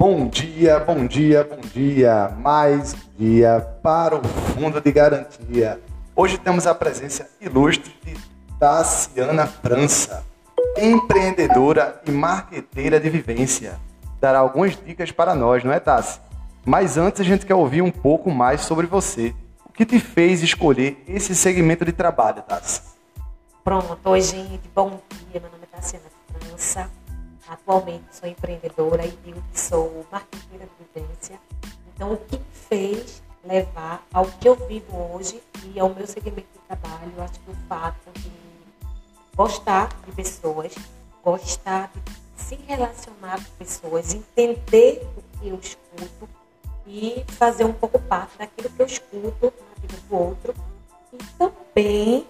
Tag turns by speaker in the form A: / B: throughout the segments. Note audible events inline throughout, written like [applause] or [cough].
A: Bom dia, bom dia, bom dia. Mais dia para o Fundo de Garantia. Hoje temos a presença ilustre de Tassiana França, empreendedora e marqueteira de vivência. Dará algumas dicas para nós, não é, Tassi? Mas antes a gente quer ouvir um pouco mais sobre você. O que te fez escolher esse segmento de trabalho, Tassi?
B: Pronto, oi gente, bom dia. Meu nome é Tassiana França Atualmente sou empreendedora e digo que sou marqueteira de vivência. Então, o que me fez levar ao que eu vivo hoje e ao meu segmento de trabalho, eu acho que o fato de gostar de pessoas, gostar de se relacionar com pessoas, entender o que eu escuto e fazer um pouco parte daquilo que eu escuto na vida do outro. E também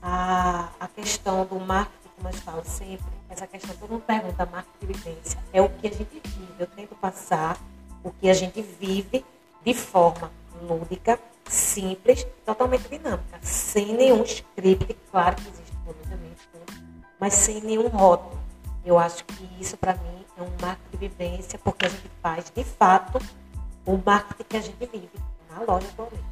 B: a, a questão do marketing, como eu falo sempre, essa questão, todo mundo pergunta, marca de vivência, é o que a gente vive. Eu tento passar o que a gente vive de forma lúdica, simples, totalmente dinâmica, sem nenhum script, claro que existe planejamento, mas sem nenhum rótulo. Eu acho que isso, para mim, é um marketing de vivência, porque a gente faz, de fato, o marketing que a gente vive na loja atualmente.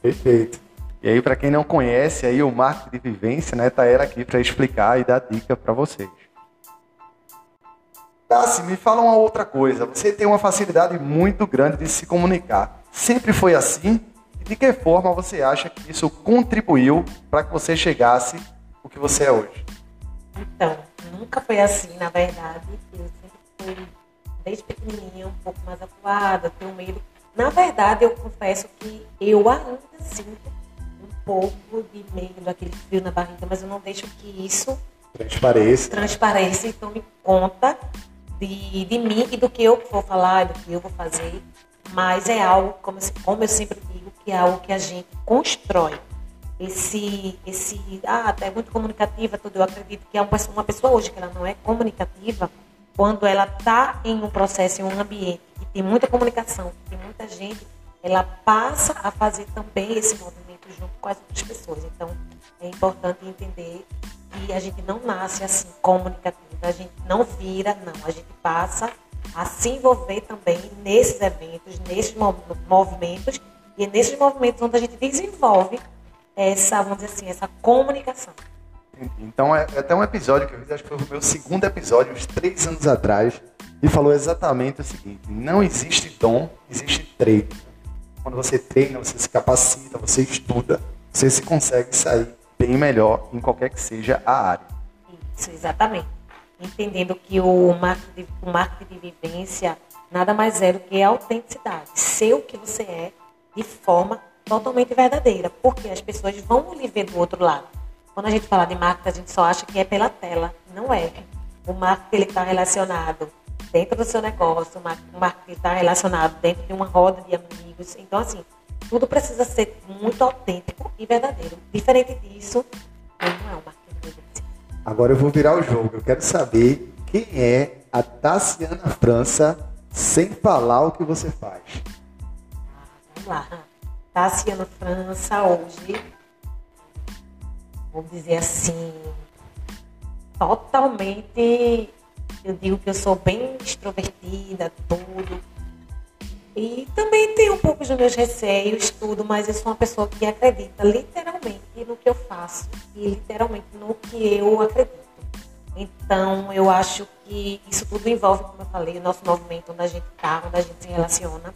A: Perfeito. E aí, para quem não conhece aí o marketing de vivência, né, tá ela aqui para explicar e dar dica para vocês. Tassi, me fala uma outra coisa. Você tem uma facilidade muito grande de se comunicar. Sempre foi assim? E de que forma você acha que isso contribuiu para que você chegasse o que você é hoje?
B: Então, nunca foi assim, na verdade. Eu sempre fui, desde pequenininha, um pouco mais atuada, tenho medo. Na verdade, eu confesso que eu ainda sinto pouco de medo, aquele frio na barriga, mas eu não deixo que isso
A: transpareça.
B: Transpareça, então me conta de, de mim e do que eu vou falar, do que eu vou fazer, mas é algo, como, como eu sempre digo, que é algo que a gente constrói. Esse, esse, ah, é muito comunicativa, tudo. Eu acredito que é uma pessoa hoje que ela não é comunicativa, quando ela está em um processo, em um ambiente que tem muita comunicação, tem muita gente, ela passa a fazer também esse movimento junto com as outras pessoas. Então, é importante entender que a gente não nasce assim comunicativa, a gente não vira, não, a gente passa a se envolver também nesses eventos, nesses movimentos e é nesses movimentos onde a gente desenvolve essa, vamos dizer assim, essa comunicação.
A: Então é, é até um episódio que eu fiz, acho que foi o meu segundo episódio, uns três anos atrás, e falou exatamente o seguinte: não existe dom, existe treino. Quando você treina, você se capacita, você estuda, você se consegue sair bem melhor em qualquer que seja a área.
B: Isso, exatamente. Entendendo que o marketing, o marketing de vivência nada mais é do que a autenticidade. Ser o que você é de forma totalmente verdadeira. Porque as pessoas vão lhe ver do outro lado. Quando a gente fala de marketing, a gente só acha que é pela tela. Não é. O marketing está relacionado dentro do seu negócio, o marketing está relacionado dentro de uma roda de amigos. Então, assim, tudo precisa ser muito autêntico e verdadeiro. Diferente disso, não é um marketing de.
A: Agora eu vou virar o jogo. Eu quero saber quem é a Tassiana França sem falar o que você faz.
B: vamos lá. Tassiana França hoje, vou dizer assim, totalmente, eu digo que eu sou bem extrovertida, tudo e também tem um pouco dos meus receios, tudo, mas eu sou uma pessoa que acredita literalmente no que eu faço e literalmente no que eu acredito. Então, eu acho que isso tudo envolve, como eu falei, o nosso movimento, onde a gente está, onde a gente se relaciona.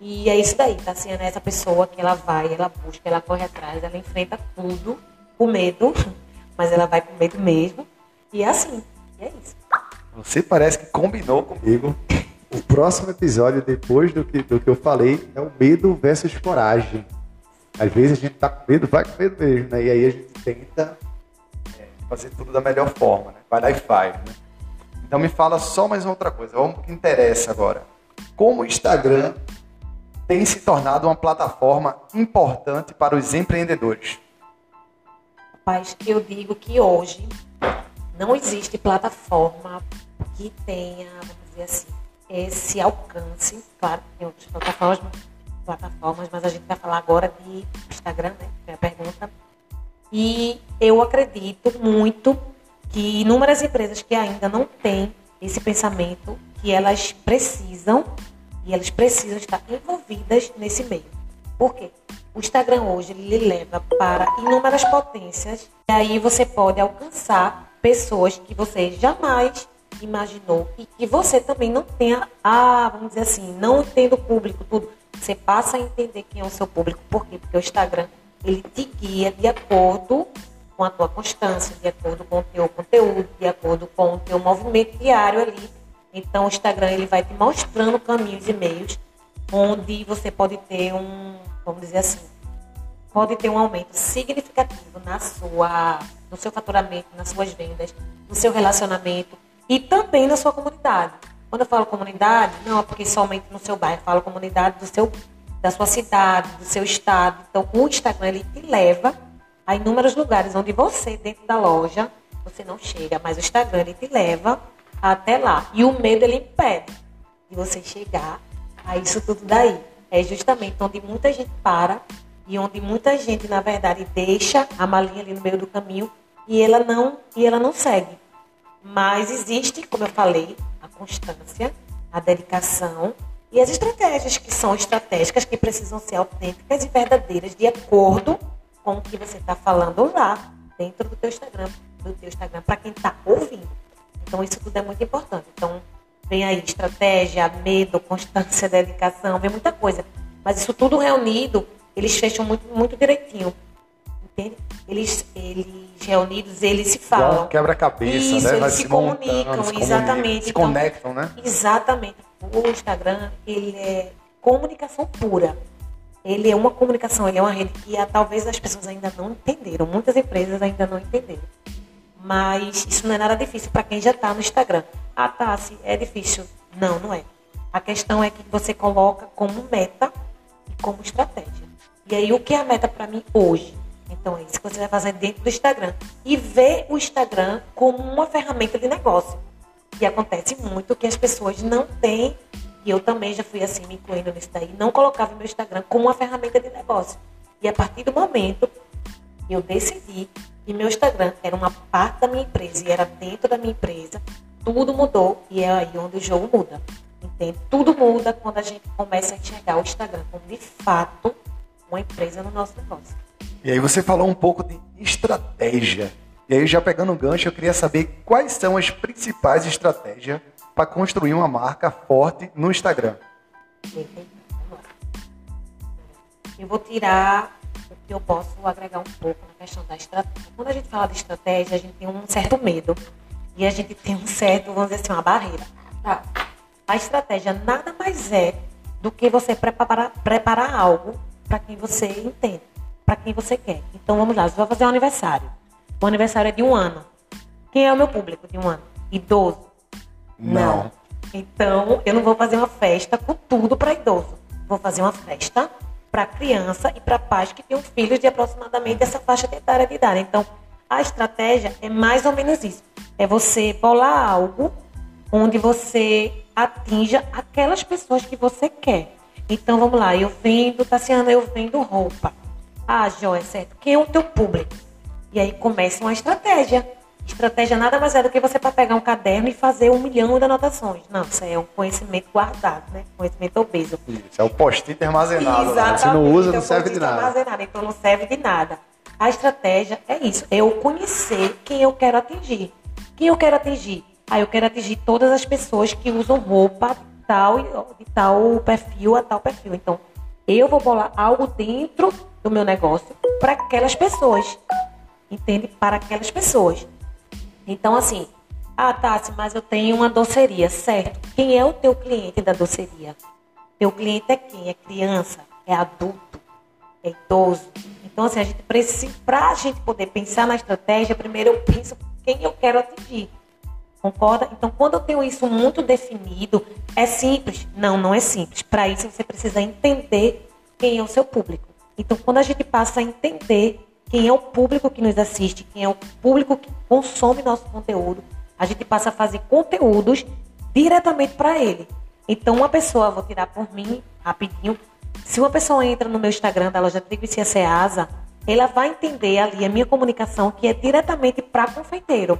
B: E é isso daí, tá sendo essa pessoa que ela vai, ela busca, ela corre atrás, ela enfrenta tudo com medo, [laughs] mas ela vai com medo mesmo. E é assim, e é isso.
A: Você parece que combinou comigo o próximo episódio, depois do que, do que eu falei, é o medo versus coragem. Às vezes a gente tá com medo, vai com medo mesmo, né? E aí a gente tenta é, fazer tudo da melhor forma, né? Vai lá e faz, né? Então me fala só mais outra coisa, vamos que interessa agora. Como o Instagram tem se tornado uma plataforma importante para os empreendedores?
B: Rapaz, eu digo que hoje não existe plataforma que tenha, vamos dizer assim, esse alcance. Claro que tem outras plataformas, plataformas, mas a gente vai falar agora de Instagram, né? Que é a pergunta. E eu acredito muito que inúmeras empresas que ainda não têm esse pensamento que elas precisam e elas precisam estar envolvidas nesse meio. Por quê? O Instagram hoje ele leva para inúmeras potências e aí você pode alcançar pessoas que você jamais imaginou e que você também não tenha, ah, vamos dizer assim, não entendo o público, tudo. Você passa a entender quem é o seu público. Por quê? Porque o Instagram ele te guia de acordo com a tua constância, de acordo com o teu conteúdo, de acordo com o teu movimento diário ali. Então o Instagram ele vai te mostrando caminhos e meios onde você pode ter um, vamos dizer assim, pode ter um aumento significativo na sua, no seu faturamento, nas suas vendas, no seu relacionamento e também na sua comunidade. Quando eu falo comunidade, não é porque somente no seu bairro, eu falo comunidade do seu, da sua cidade, do seu estado. Então, o Instagram ele te leva a inúmeros lugares onde você, dentro da loja, você não chega, mas o Instagram ele te leva até lá. E o medo ele impede de você chegar a isso tudo daí. É justamente onde muita gente para e onde muita gente, na verdade, deixa a malinha ali no meio do caminho e ela não e ela não segue. Mas existe, como eu falei, a constância, a dedicação e as estratégias que são estratégicas que precisam ser autênticas e verdadeiras de acordo com o que você está falando lá dentro do teu Instagram, do teu Instagram para quem está ouvindo. Então isso tudo é muito importante. Então vem aí estratégia, medo, constância, dedicação, vem muita coisa. Mas isso tudo reunido, eles fecham muito, muito direitinho. Entende? Eles, eles reunidos, eles se falam.
A: Quebra-cabeça, né?
B: Eles se comunicam,
A: se
B: exatamente.
A: Se
B: Então,
A: conectam, né?
B: Exatamente. O Instagram, ele é comunicação pura. Ele é uma comunicação, ele é uma rede que ah, talvez as pessoas ainda não entenderam. Muitas empresas ainda não entenderam. Mas isso não é nada difícil para quem já está no Instagram. Ah, tá, se é difícil. Não, não é. A questão é que você coloca como meta e como estratégia. E aí, o que é a meta para mim hoje? Então, é isso que você vai fazer dentro do Instagram. E ver o Instagram como uma ferramenta de negócio. E acontece muito que as pessoas não têm, e eu também já fui assim, me incluindo nisso daí, não colocava meu Instagram como uma ferramenta de negócio. E a partir do momento eu decidi que meu Instagram era uma parte da minha empresa e era dentro da minha empresa, tudo mudou e é aí onde o jogo muda. Entende? Tudo muda quando a gente começa a enxergar o Instagram como de fato uma empresa no nosso negócio.
A: E aí você falou um pouco de estratégia. E aí, já pegando o gancho, eu queria saber quais são as principais estratégias para construir uma marca forte no Instagram.
B: Eu vou tirar o que eu posso agregar um pouco na questão da estratégia. Quando a gente fala de estratégia, a gente tem um certo medo. E a gente tem um certo, vamos dizer assim, uma barreira. Tá. A estratégia nada mais é do que você preparar, preparar algo para quem você entende, para quem você quer. Então vamos lá, você vai fazer um aniversário. O aniversário é de um ano. Quem é o meu público de um ano? Idoso?
A: Não.
B: Então, eu não vou fazer uma festa com tudo para idoso. Vou fazer uma festa para criança e para pais que têm filhos de aproximadamente essa faixa etária de idade. Então, a estratégia é mais ou menos isso. É você bolar algo onde você atinja aquelas pessoas que você quer. Então, vamos lá. Eu vendo, Tassiana, eu vendo roupa. Ah, joia, certo. Quem é o teu público? E aí começa uma estratégia. Estratégia nada mais é do que você para pegar um caderno e fazer um milhão de anotações. Não, isso é um conhecimento guardado, né? Conhecimento obeso.
A: Isso, é o post-it armazenado. né?
B: Exatamente.
A: Se não usa, não serve de nada.
B: armazenado, então não serve de nada. A estratégia é isso, é eu conhecer quem eu quero atingir. Quem eu quero atingir? Ah, eu quero atingir todas as pessoas que usam roupa de tal, de tal perfil a tal perfil. Então, eu vou bolar algo dentro do meu negócio para aquelas pessoas. Entende? Para aquelas pessoas. Então, assim, ah, Tassi, mas eu tenho uma doceria, certo? Quem é o teu cliente da doceria? Teu cliente é quem? É criança? É adulto? É idoso? Então, assim, a gente precisa, para a gente poder pensar na estratégia, primeiro eu penso quem eu quero atingir. Concorda? Então, quando eu tenho isso muito definido, é simples? Não, não é simples. Para isso, você precisa entender quem é o seu público. Então, quando a gente passa a entender quem é o público que nos assiste, quem é o público que consome nosso conteúdo, a gente passa a fazer conteúdos diretamente para ele. Então, uma pessoa, vou tirar por mim rapidinho, se uma pessoa entra no meu Instagram da loja Trigo e Cia Ceasa, ela vai entender ali a minha comunicação que é diretamente para confeiteiro.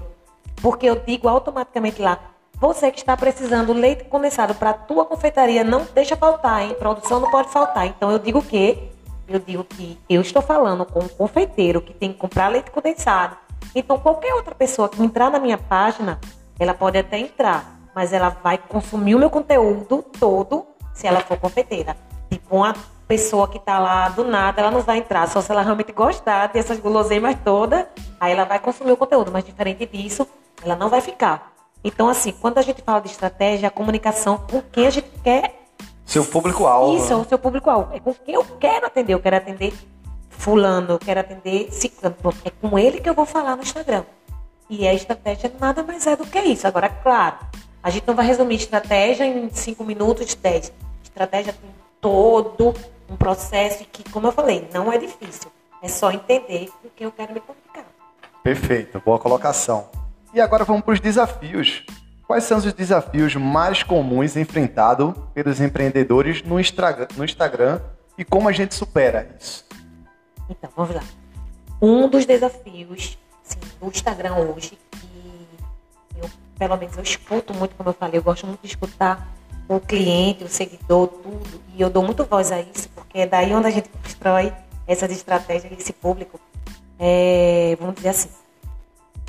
B: Porque eu digo automaticamente lá, Você que está precisando leite condensado para a tua confeitaria, não deixa faltar, hein? Produção não pode faltar. Então eu digo que eu digo que eu estou falando com um confeiteiro que tem que comprar leite condensado. Então qualquer outra pessoa que entrar na minha página, ela pode até entrar, mas ela vai consumir o meu conteúdo todo se ela for confeiteira. Tipo, uma pessoa que está lá do nada, ela não vai entrar, só se ela realmente gostar dessas guloseimas todas, aí ela vai consumir o conteúdo, mas diferente disso, ela não vai ficar. Então, assim, quando a gente fala de estratégia, a comunicação com quem a gente quer.
A: Seu público-alvo.
B: Isso, é o seu público-alvo. É com quem eu quero atender. Eu quero atender Fulano, eu quero atender Ciclano. É com ele que eu vou falar no Instagram. E a estratégia nada mais é do que isso. Agora, claro, a gente não vai resumir estratégia em 5 minutos, 10. Estratégia tem todo um processo que, como eu falei, não é difícil. É só entender com quem eu quero me comunicar.
A: Perfeito, boa colocação. E agora vamos para os desafios. Quais são os desafios mais comuns enfrentados pelos empreendedores no Instagram e como a gente supera isso?
B: Então, vamos lá. Um dos desafios assim, do Instagram hoje, que eu, pelo menos eu escuto muito, como eu falei, eu gosto muito de escutar o cliente, o seguidor, tudo. E eu dou muito voz a isso, porque é daí onde a gente constrói essa estratégia, esse público. É, vamos dizer assim.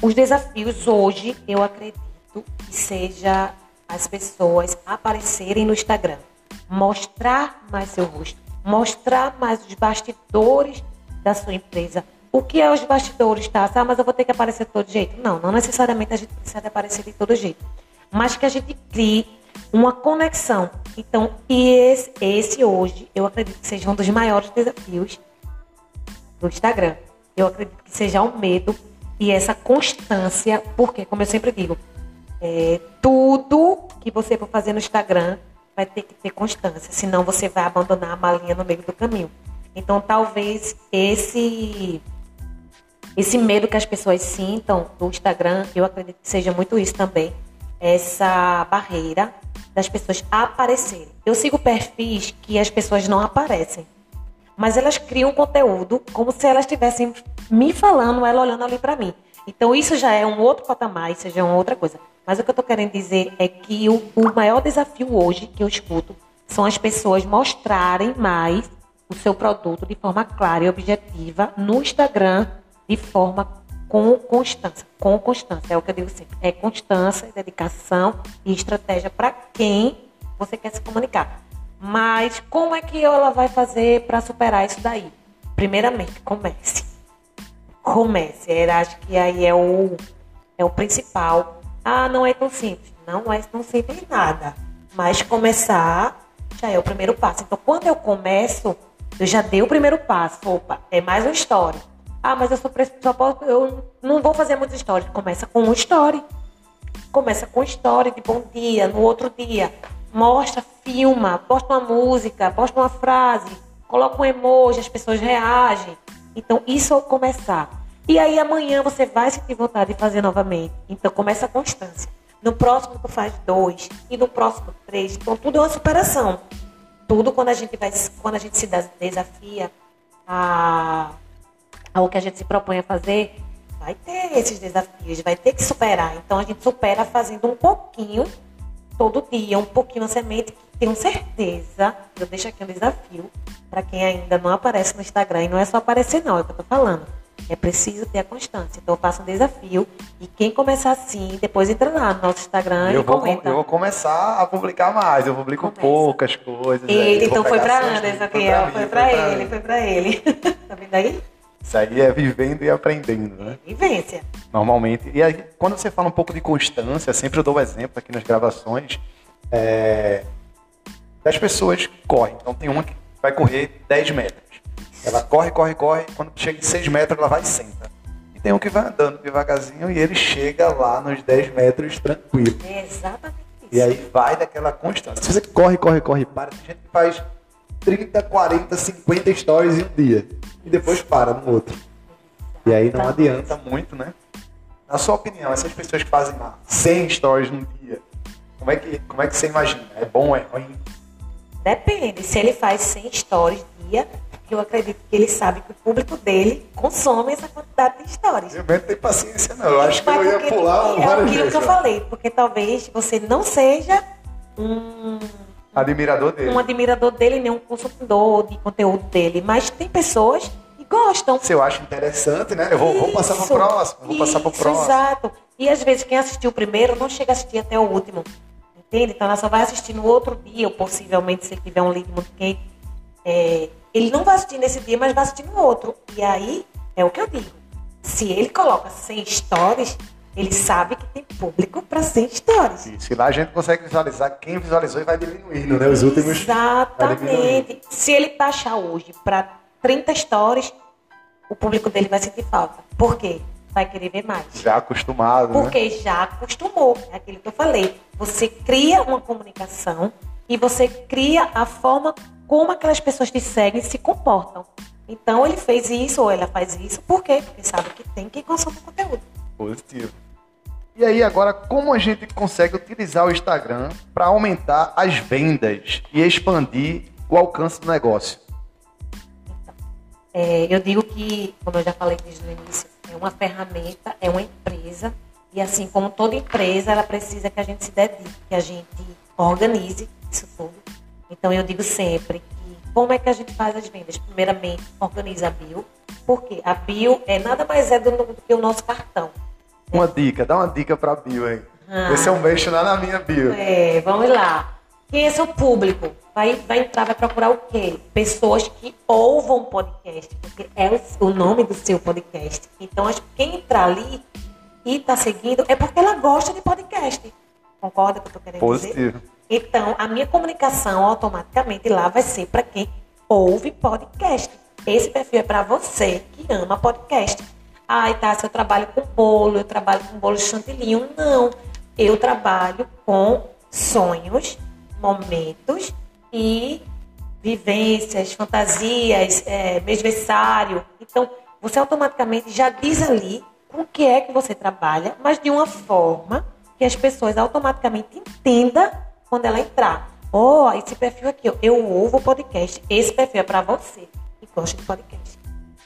B: Os desafios hoje, eu acredito que seja as pessoas aparecerem no Instagram, mostrar mais seu rosto, mostrar mais os bastidores da sua empresa. O que é os bastidores, tá? Ah, mas eu vou ter que aparecer de todo jeito. Não, não necessariamente a gente precisa aparecer de todo jeito. Mas que a gente crie uma conexão. Então, esse, esse hoje, eu acredito que seja um dos maiores desafios do Instagram. Eu acredito que seja o medo e essa constância, porque, como eu sempre digo, é, tudo que você for fazer no Instagram vai ter que ter constância, senão você vai abandonar a malinha no meio do caminho. Então, talvez esse esse medo que as pessoas sintam do Instagram, eu acredito que seja muito isso também, essa barreira das pessoas aparecerem. Eu sigo perfis que as pessoas não aparecem, mas elas criam conteúdo como se elas estivessem me falando, ela olhando ali para mim. Então isso já é um outro patamar, isso já é uma outra coisa. Mas o que eu estou querendo dizer é que o, o maior desafio hoje que eu escuto são as pessoas mostrarem mais o seu produto de forma clara e objetiva no Instagram de forma com constância. Com constância, é o que eu digo sempre. É constância, dedicação e estratégia para quem você quer se comunicar. Mas como é que ela vai fazer para superar isso daí? Primeiramente, comece. Comece. Acho que aí é o, é o principal. Ah, não é tão simples. Não é tão simples nada. Mas começar já é o primeiro passo. Então, quando eu começo, eu já dei o primeiro passo. Opa, é mais uma história ah, mas eu só, só posso, eu não vou fazer muitas histórias. Começa com uma história. Começa com história de bom dia, no outro dia. Mostra, filma, posta uma música, posta uma frase, coloca um emoji, as pessoas reagem. Então, isso começar. E aí amanhã você vai sentir vontade de fazer novamente. Então começa a constância. No próximo tu faz dois e no próximo três. Então tudo é uma superação. Tudo quando a gente vai, quando a gente se desafia a ao que a gente se propõe a fazer, vai ter esses desafios, vai ter que superar. Então a gente supera fazendo um pouquinho todo dia, um pouquinho a semente, tenho certeza, eu deixo aqui um desafio para quem ainda não aparece no Instagram, e não é só aparecer não, é o que eu tô falando. É preciso ter a constância. Então eu faço um desafio e quem começar assim, depois entra lá no nosso Instagram
A: eu
B: e
A: vou,
B: comenta.
A: Eu vou começar a publicar mais, eu publico Começa. poucas coisas.
B: Eita, então foi para Anderson aqui, ó, foi para ele, foi para ele. [laughs] tá vendo aí?
A: Isso aí é vivendo e aprendendo, né?
B: Vivência.
A: Normalmente. E aí, quando você fala um pouco de constância, sempre eu dou o um exemplo aqui nas gravações é, das pessoas que correm. Então tem uma que vai correr 10 metros. Ela corre, corre, corre. Quando chega em 6 metros, ela vai e senta. E tem um que vai andando devagarzinho e ele chega lá nos 10 metros tranquilo.
B: É exatamente isso.
A: E aí vai daquela constância. Se você corre, corre, corre, para, tem gente que faz 30, 40, 50 stories em um dia e depois para no outro. E aí não adianta muito, né? Na sua opinião, essas pessoas que fazem lá 100 stories no dia, como é que, como é que você imagina? É bom, é ruim?
B: Depende. Se ele faz 100 stories dia, eu acredito que ele sabe que o público dele consome essa quantidade de stories.
A: Eu não tenho paciência, não. Eu acho que eu ia pular
B: é
A: várias
B: aquilo
A: vezes.
B: que eu falei, porque talvez você não seja um,
A: Admirador dele.
B: um admirador dele, nem um consumidor de conteúdo dele, mas tem pessoas que gostam.
A: Se eu acho interessante, né? Eu vou, vou passar pro
B: Isso,
A: próximo. Vou passar pro
B: isso,
A: próximo.
B: Exato. E às vezes quem assistiu o primeiro não chega a assistir até o último. Entende? Então ela só vai assistir no outro dia, ou possivelmente se tiver um link muito quente. é, ele não vai assistir nesse dia, mas vai assistir no outro. E aí é o que eu digo. Se ele coloca 100 stories, ele sabe que tem público para 100 stories.
A: E lá a gente consegue visualizar quem visualizou vai diminuindo, né? Os últimos.
B: Exatamente. Se ele taxar hoje para 30 stories, o público dele vai sentir falta. Por quê? Vai querer ver mais.
A: Já acostumado, né?
B: Porque já acostumou. É aquilo que eu falei. Você cria uma comunicação e você cria a forma como aquelas pessoas te seguem se comportam. Então ele fez isso ou ela faz isso. Por quê? Porque sabe que tem quem consome o conteúdo.
A: Positivo. E aí, agora, como a gente consegue utilizar o Instagram para aumentar as vendas e expandir o alcance do negócio?
B: É, eu digo que, como eu já falei desde o início, é uma ferramenta, é uma empresa. E assim como toda empresa, ela precisa que a gente se dedique, que a gente organize isso tudo. Então eu digo sempre que como é que a gente faz as vendas? Primeiramente, organiza a bio. Porque a bio é nada mais é do, do que o nosso cartão.
A: Uma dica, dá uma dica para bio aí.
B: Ah.
A: Esse é um beijo lá na minha bio.
B: É, vamos lá. Quem é seu público? Vai, vai entrar, vai procurar o quê? Pessoas que ouvam podcast, porque é o, o nome do seu podcast. Então, acho que quem entrar ali e está seguindo é porque ela gosta de podcast. Concorda com o que eu tô querendo dizer?
A: Positivo.
B: Então, a minha comunicação automaticamente lá vai ser para quem ouve podcast. Esse perfil é para você que ama podcast. Ai, tá, se eu trabalho com bolo, eu trabalho com bolo de chantilly. Não. Eu trabalho com sonhos, momentos e vivências, fantasias, é, mêsversário. Então, você automaticamente já diz ali com o que é que você trabalha, mas de uma forma que as pessoas automaticamente entendam quando ela entrar. Ó, esse perfil aqui, eu ouvo podcast. Esse perfil é para você que gosta de podcast.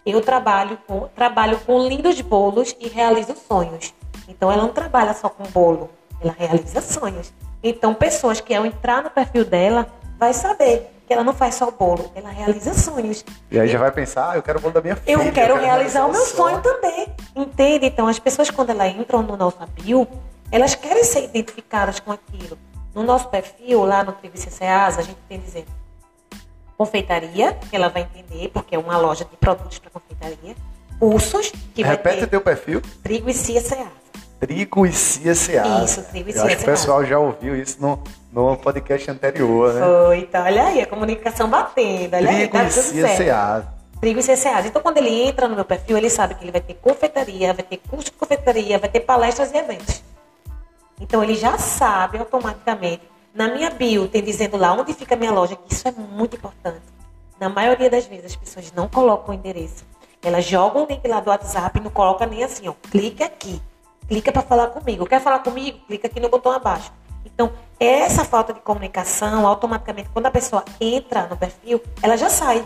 B: Eu trabalho com, trabalho com lindos bolos e realizo sonhos. Então, ela não trabalha só com bolo, ela realiza sonhos. Então, pessoas que ao entrar no perfil dela, vai saber que ela não faz só bolo, ela realiza sonhos.
A: E aí já vai pensar, ah, eu quero o bolo da minha filha.
B: Eu quero realizar o meu
A: sonho.
B: também. Entende? Então, as pessoas, quando elas entram no nosso bio, elas querem ser identificadas com aquilo. No nosso perfil, lá no Trigo Ceasa, a gente tem dizendo confeitaria, que ela vai entender, porque é uma loja de produtos para confeitaria. Cursos, que vai
A: Repete
B: ter
A: teu perfil.
B: Trigo e Cia Ceasa.
A: Trigo e Cia Seasa.
B: Isso, Trigo e
A: Eu
B: Cia
A: acho que o pessoal já ouviu isso no, no podcast anterior, né?
B: Foi, então, olha aí, a comunicação batendo, olha aí,
A: Trigo
B: tá
A: e
B: tudo certo. Trigo e CCAs. Então, quando ele entra no meu perfil, ele sabe que ele vai ter confeitaria, vai ter curso de confeitaria, vai ter palestras e eventos. Então, ele já sabe automaticamente. Na minha bio, tem dizendo lá onde fica a minha loja, que isso é muito importante. Na maioria das vezes, as pessoas não colocam o endereço. Elas jogam o link lá do WhatsApp e não colocam nem assim, ó. Clique aqui. Clica para falar comigo. Quer falar comigo? Clica aqui no botão abaixo. Então, essa falta de comunicação, automaticamente, quando a pessoa entra no perfil, ela já sai.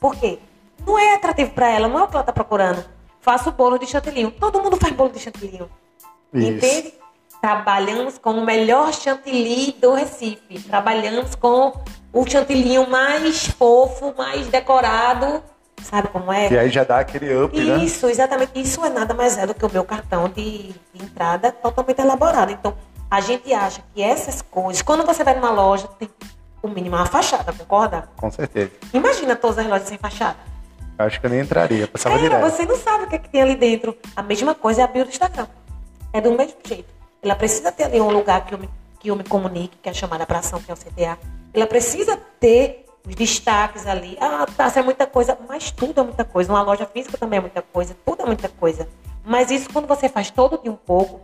B: Por quê? Não é atrativo para ela, não é o que ela está procurando. Faço bolo de chantilly. Todo mundo faz bolo de chantilly.
A: Isso.
B: Entende? Trabalhamos com o melhor chantilly do Recife. Trabalhamos com o chantilly mais fofo, mais decorado. Sabe como é?
A: E aí já dá aquele up, né?
B: Isso, exatamente. Isso é nada mais é do que o meu cartão de, de entrada totalmente elaborado. Então, a gente acha que essas coisas, quando você vai numa loja, tem o mínimo uma fachada, concorda?
A: Com certeza.
B: Imagina todas as lojas sem fachada.
A: Acho que eu nem entraria, passava
B: Cara,
A: direto.
B: você não sabe o que, é que tem ali dentro. A mesma coisa é a bio do Instagram. É do mesmo jeito. Ela precisa ter ali um lugar que eu me, que eu me comunique, que é a chamada para ação, que é o CTA. Ela precisa ter os destaques ali. Ah, tá, isso é muita coisa. Mas tudo é muita coisa. Uma loja física também é muita coisa. Tudo é muita coisa. Mas isso, quando você faz todo dia um pouco,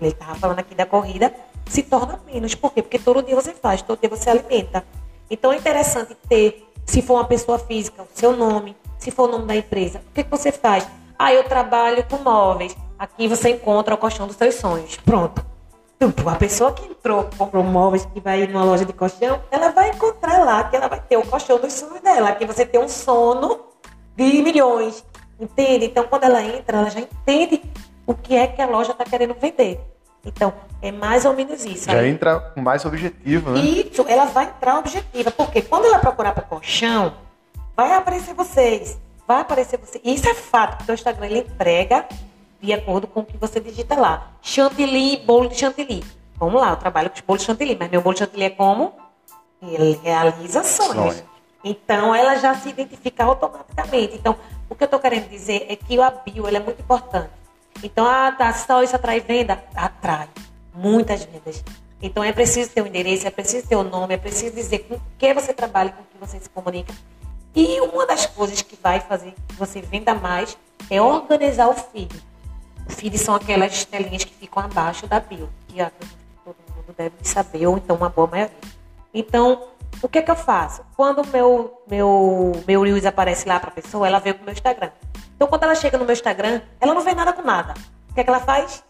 B: ele estava falando aqui da corrida, se torna menos. Por quê? Porque todo dia você faz, todo dia você alimenta. Então é interessante ter, se for uma pessoa física, o seu nome, se for o nome da empresa, o que, que você faz? Ah, eu trabalho com móveis. Aqui você encontra o colchão dos seus sonhos. Pronto. A pessoa que entrou, comprou móveis, que vai numa loja de colchão, ela vai encontrar lá que ela vai ter o colchão dos sonhos dela, que você tem um sono de milhões. Entende? Então, quando ela entra, ela já entende o que é que a loja está querendo vender. Então, é mais ou menos isso.
A: Já aí. entra com mais objetivo, né?
B: Isso, ela vai entrar objetiva. Porque quando ela procurar para colchão, vai aparecer vocês. Vai aparecer vocês. Isso é fato, porque o Instagram ele entrega de acordo com o que você digita lá. Chantilly, bolo de chantilly. Vamos lá, eu trabalho com bolo de chantilly, mas meu bolo de chantilly é como? Ele realiza sonhos. Sonho. Então, ela já se identifica automaticamente. Então, o que eu estou querendo dizer é que o bio é muito importante. Então, ah, tá, só isso atrai venda? Atrai. Muitas vendas. Então, é preciso ter um endereço, é preciso ter o um nome, é preciso dizer com que você trabalha, com que você se comunica. E uma das coisas que vai fazer que você venda mais é organizar o feed. O feed são aquelas telinhas que ficam abaixo da bio, que todo mundo deve saber, ou então uma boa maioria. Então, o que é que eu faço? Quando o meu, meu, meu Reels aparece lá para a pessoa, ela vê o meu Instagram. Então, quando ela chega no meu Instagram, ela não vê nada com nada. O que é que ela faz?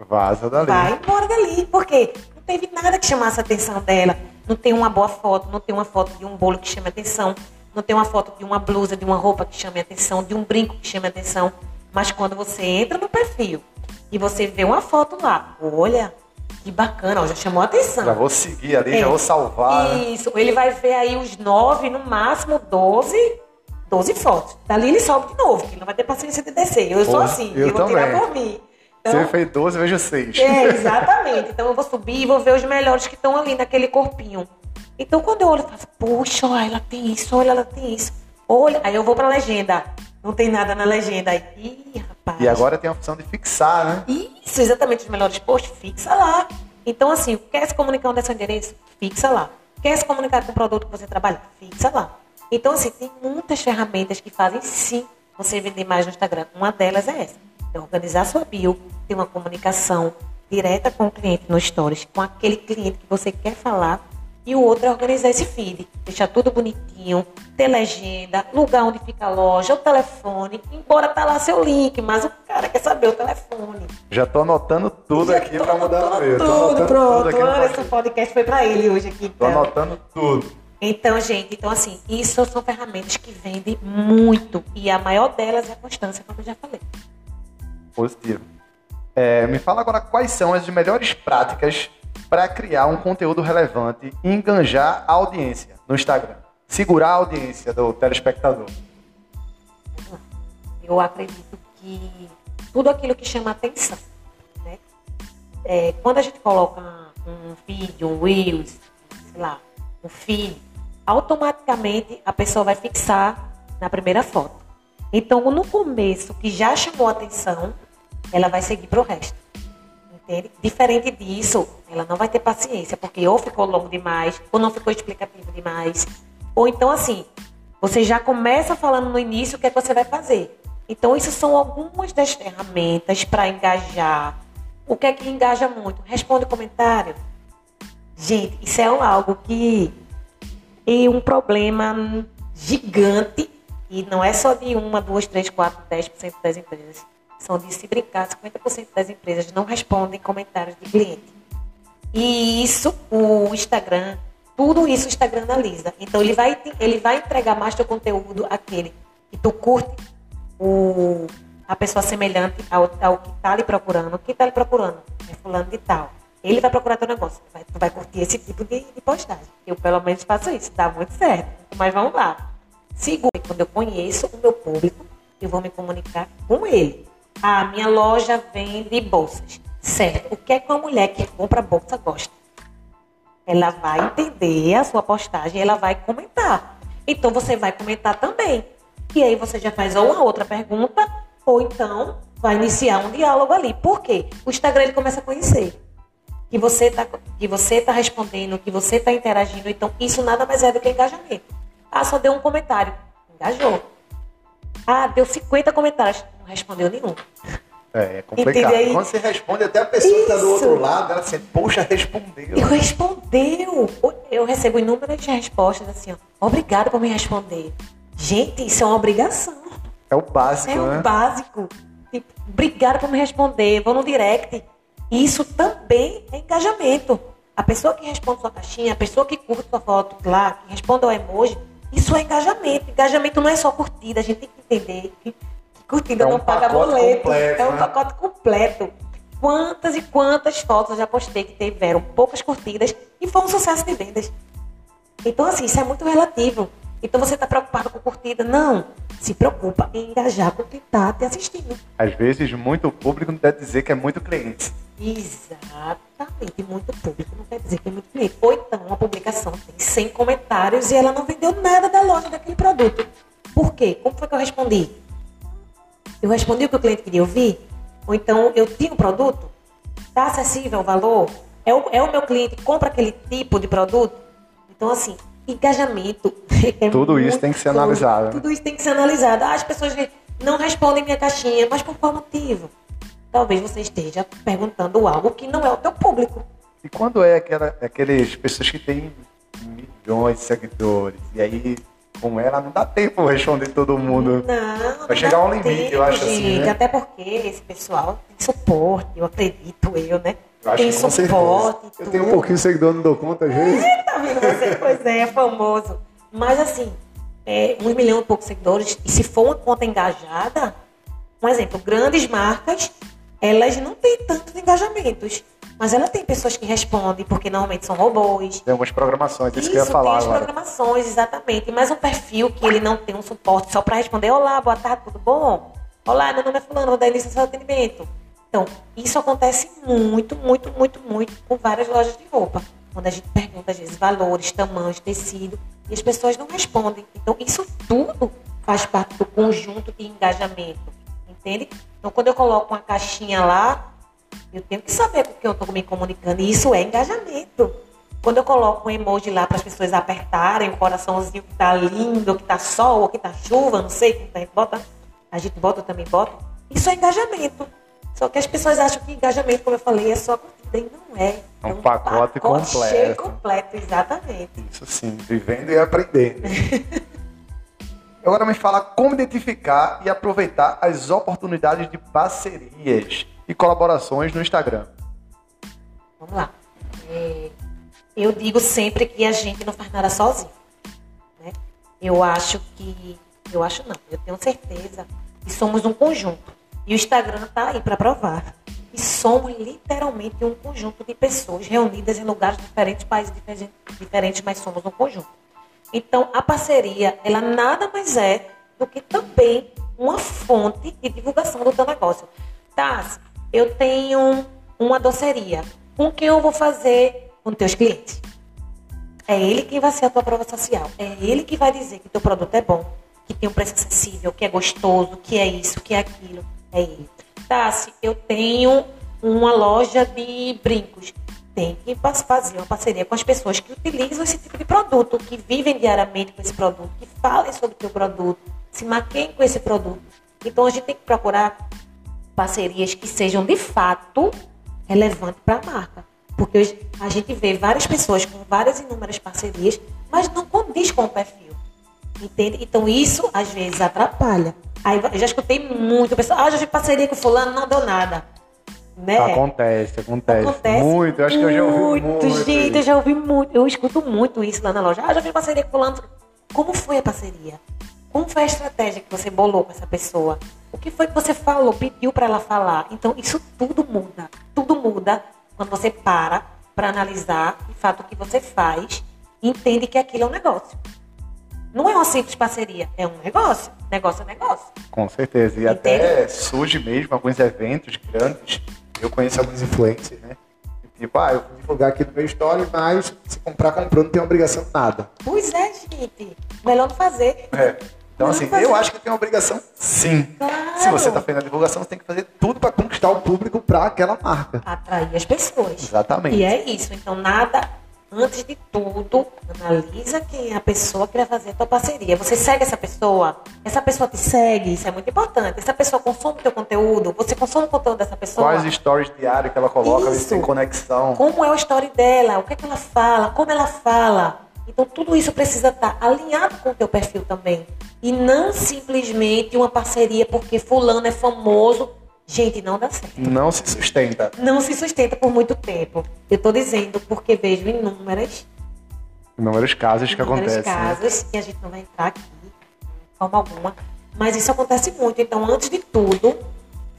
A: Vaza dali.
B: Vai embora dali. Por quê? Não teve nada que chamasse a atenção dela. Não tem uma boa foto, não tem uma foto de um bolo que chame a atenção, não tem uma foto de uma blusa, de uma roupa que chame a atenção, de um brinco que chame a atenção. Mas quando você entra no perfil e você vê uma foto lá, olha, que bacana, ó, já chamou a atenção.
A: Já vou seguir ali, é. já vou salvar.
B: Né? Isso, ele vai ver aí os nove, no máximo doze 12 fotos. Dali ele sobe de novo, que não vai ter paciência de descer. Eu Pô, sou assim, eu, eu vou também. tirar por mim.
A: Então, Você fez 12, vejo 6.
B: É, [laughs] exatamente. Então eu vou subir e vou ver os melhores que estão ali naquele corpinho. Então quando eu olho, eu falo, poxa, olha, ela tem isso, olha, ela tem isso. Olha, aí eu vou pra legenda. Não tem nada na legenda aí. Ih, rapaz.
A: E agora tem a opção de fixar, né?
B: Isso, exatamente. Os melhores posts, fixa lá. Então, assim, quer se comunicar onde é seu endereço? Fixa lá. Quer se comunicar com o produto que você trabalha? Fixa lá. Então, assim, tem muitas ferramentas que fazem sim você vender mais no Instagram. Uma delas é essa. É organizar sua bio, ter uma comunicação direta com o cliente no Stories, com aquele cliente que você quer falar. E o outro é organizar esse feed, deixar tudo bonitinho, ter legenda, lugar onde fica a loja, o telefone, embora tá lá seu link, mas o cara quer saber o telefone.
A: Já tô anotando tudo Já aqui para mudar
B: no meu. Tudo, pronto. Tudo Olha, esse podcast foi para ele hoje aqui.
A: Então. Tô anotando tudo.
B: Então, gente, então assim, isso são ferramentas que vendem muito. E a maior delas é a constância, como eu já falei.
A: Positivo. É, me fala agora quais são as melhores práticas para criar um conteúdo relevante e enganjar a audiência no Instagram. Segurar a audiência do telespectador.
B: Eu acredito que tudo aquilo que chama atenção. Né? É, quando a gente coloca um vídeo, um Reels, sei lá, um feed, automaticamente a pessoa vai fixar na primeira foto. Então, no começo, que já chamou atenção, ela vai seguir para o resto. Entende? Diferente disso, ela não vai ter paciência, porque ou ficou longo demais, ou não ficou explicativo demais. Ou então, assim, você já começa falando no início o que é que você vai fazer. Então, isso são algumas das ferramentas para engajar. O que é que engaja muito? Responde comentário. Gente, isso é algo que e um problema gigante, e não é só de uma, duas, três, quatro, dez por cento das empresas. São de se brincar, 50% das empresas não respondem comentários de cliente. E isso, o Instagram, tudo isso o Instagram analisa. Então ele vai, ele vai entregar mais teu conteúdo àquele que tu curte, o, a pessoa semelhante ao, ao que está lhe procurando. O que está lhe procurando? É fulano de tal. Ele vai procurar teu negócio. Tu vai, tu vai curtir esse tipo de, de, postagem. Eu, pelo menos, faço isso. Dá muito certo. Mas vamos lá. Segundo, quando eu conheço o meu público, eu vou me comunicar com ele. A minha loja vende bolsas. Certo. O que é que uma mulher que compra bolsa gosta? Ela vai entender a sua postagem ela vai comentar. Então, você vai comentar também. E aí você já faz ou uma outra pergunta, ou então vai iniciar um diálogo ali. Por quê? O Instagram ele começa a conhecer que você está que você tá respondendo, que você está interagindo. Então, isso nada mais é do que engajamento. Ah, só deu um comentário. Engajou. Ah, deu 50 comentários. Não respondeu nenhum.
A: É, é complicado. Quando você responde, até a pessoa isso. que está do outro lado, ela sente, poxa, respondeu.
B: Eu respondeu. Eu recebo inúmeras respostas assim, ó, obrigada por me responder. Gente, isso é uma obrigação.
A: É o básico,
B: é
A: né?
B: É o básico. Tipo, obrigada por me responder. Vou no direct Isso também é engajamento. A pessoa que responde sua caixinha, a pessoa que curte sua foto lá, que responde ao emoji, isso é engajamento. Engajamento não é só curtida, a gente tem que entender que, que curtida
A: É um
B: não paga boleto.
A: completo,
B: é um
A: né?
B: pacote completo. Quantas e quantas fotos eu já postei que tiveram poucas curtidas e foi um sucesso de vendas. Então, assim, isso é muito relativo. Então, você está preocupado com curtida? Não. Se preocupa em engajar com quem está te assistindo.
A: Às vezes, muito público não quer dizer que é muito cliente.
B: Exatamente. Muito público não quer dizer que é muito cliente. Ou então, uma publicação tem 100 comentários e ela não vendeu nada da loja daquele produto. Por quê? Como foi que eu respondi? Eu respondi o que o cliente queria ouvir? Ou então, eu tinha um produto? Está acessível o valor? É o, é o meu cliente compra aquele tipo de produto? Então, assim, engajamento. [laughs] é
A: Tudo isso tem que ser
B: coisa.
A: analisado.
B: Tudo isso tem que ser analisado. Ah, as pessoas não respondem minha caixinha, mas por qual motivo? Talvez você esteja perguntando algo que não é o teu público.
A: E quando é aquela, aquelas pessoas que têm milhões de seguidores, e aí, com ela, não dá tempo de responder todo mundo.
B: Não,
A: Vai
B: não
A: chegar
B: dá
A: um limite, eu acho assim,
B: gente.
A: né?
B: Até porque esse pessoal tem suporte, eu acredito eu, né?
A: Eu acho
B: tem suporte.
C: Eu tenho um pouquinho de seguidor, não dou conta às vezes.
B: Tá vendo você? Pois é, é famoso. Mas assim, é, um milhão e poucos seguidores, e se for uma conta engajada, um exemplo, grandes marcas, elas não têm tantos engajamentos. Mas ela tem pessoas que respondem, porque normalmente são robôs.
A: Tem algumas programações, isso,
B: Isso,
A: que eu ia falar
B: tem as
A: agora.
B: programações, exatamente. Mas um perfil que ele não tem um suporte só para responder, olá, boa tarde, tudo bom? Olá, meu nome é fulano, vou dar início ao seu atendimento. Então, isso acontece muito, muito, muito, muito com várias lojas de roupa. Quando a gente pergunta, às vezes, valores, tamanhos, tecido, e as pessoas não respondem. Então, isso tudo faz parte do conjunto de engajamento, entende? Então, quando eu coloco uma caixinha lá, eu tenho que saber com quem eu estou me comunicando. E isso é engajamento. Quando eu coloco um emoji lá para as pessoas apertarem o coraçãozinho que tá lindo, que tá sol, ou que tá chuva, não sei, como a gente bota. A gente bota, eu também boto. Isso é engajamento. Só que as pessoas acham que engajamento, como eu falei, é só curtida. E não é.
A: É um pacote completo.
B: Cheio e completo, exatamente.
A: Isso sim, vivendo e aprendendo. [laughs] Agora me fala como identificar e aproveitar as oportunidades de parcerias e colaborações no Instagram.
B: Vamos lá. É, eu digo sempre que a gente não faz nada sozinho. né? Eu acho que. Eu acho não, eu tenho certeza que somos um conjunto. E o Instagram está aí para provar. E somos literalmente um conjunto de pessoas reunidas em lugares diferentes, países diferen- diferentes, mas somos um conjunto. Então, a parceria, ela nada mais é do que também uma fonte de divulgação do teu negócio. Tá, eu tenho uma doceria. Com quem eu vou fazer? Com teus clientes. É ele quem vai ser a tua prova social. É ele que vai dizer que teu produto é bom, que tem um preço acessível, que é gostoso, que é isso, que é aquilo. É ele. Tassi, eu tenho uma loja de brincos. Tem que fazer uma parceria com as pessoas que utilizam esse tipo de produto, que vivem diariamente com esse produto, que falem sobre o teu produto, se maqueiem com esse produto. Então a gente tem que procurar parcerias que sejam de fato relevantes para a marca. Porque a gente vê várias pessoas com várias inúmeras parcerias, mas não condiz com o perfil. Entende? Então isso às vezes atrapalha. Aí eu já escutei muito pessoal, ah, já fiz parceria com fulano, não deu nada. Né?
A: Acontece, acontece,
B: Acontece
A: muito. Eu acho que eu já ouvi muito.
B: gente, eu já ouvi muito. Eu escuto muito isso lá na loja. Ah, já fiz parceria com fulano. Como foi a parceria? Como foi a estratégia que você bolou com essa pessoa? O que foi que você falou, pediu para ela falar? Então, isso tudo muda. Tudo muda quando você para para analisar, de fato, o que você faz e entende que aquilo é um negócio. Não é uma simples parceria, é um negócio. Negócio é negócio.
A: Com certeza. E
B: Entende?
A: até surge mesmo alguns eventos grandes. Eu conheço alguns influencers, né? Tipo, ah, eu vou divulgar aqui no meu story, mas se comprar, comprou, não tem obrigação de nada.
B: Pois é, gente. Melhor não fazer.
A: É. Então, assim,
B: fazer.
A: eu acho que tem uma obrigação, sim.
B: Claro.
A: Se você está fazendo a divulgação, você tem que fazer tudo para conquistar o público para aquela marca.
B: atrair as pessoas.
A: Exatamente.
B: E é isso. Então, nada, antes de tudo, analisa quem é a pessoa que vai fazer a tua parceria. Você segue essa pessoa? Essa pessoa te segue? Isso é muito importante. Essa pessoa consome teu conteúdo? Você consome o conteúdo dessa pessoa?
A: Quais stories diários que ela coloca,
B: Isso.
A: tem conexão.
B: Como é o story dela? O que é que ela fala? Como ela fala? Então, tudo isso precisa estar alinhado com o teu perfil também. E não simplesmente uma parceria porque fulano é famoso Gente, não dá certo.
A: Não se sustenta.
B: Não se sustenta por muito tempo. Eu estou dizendo porque vejo inúmeras,
A: Inúmeros casos que acontecem. né?
B: casos, e a gente não vai entrar aqui de forma alguma, mas isso acontece muito. Então, antes de tudo,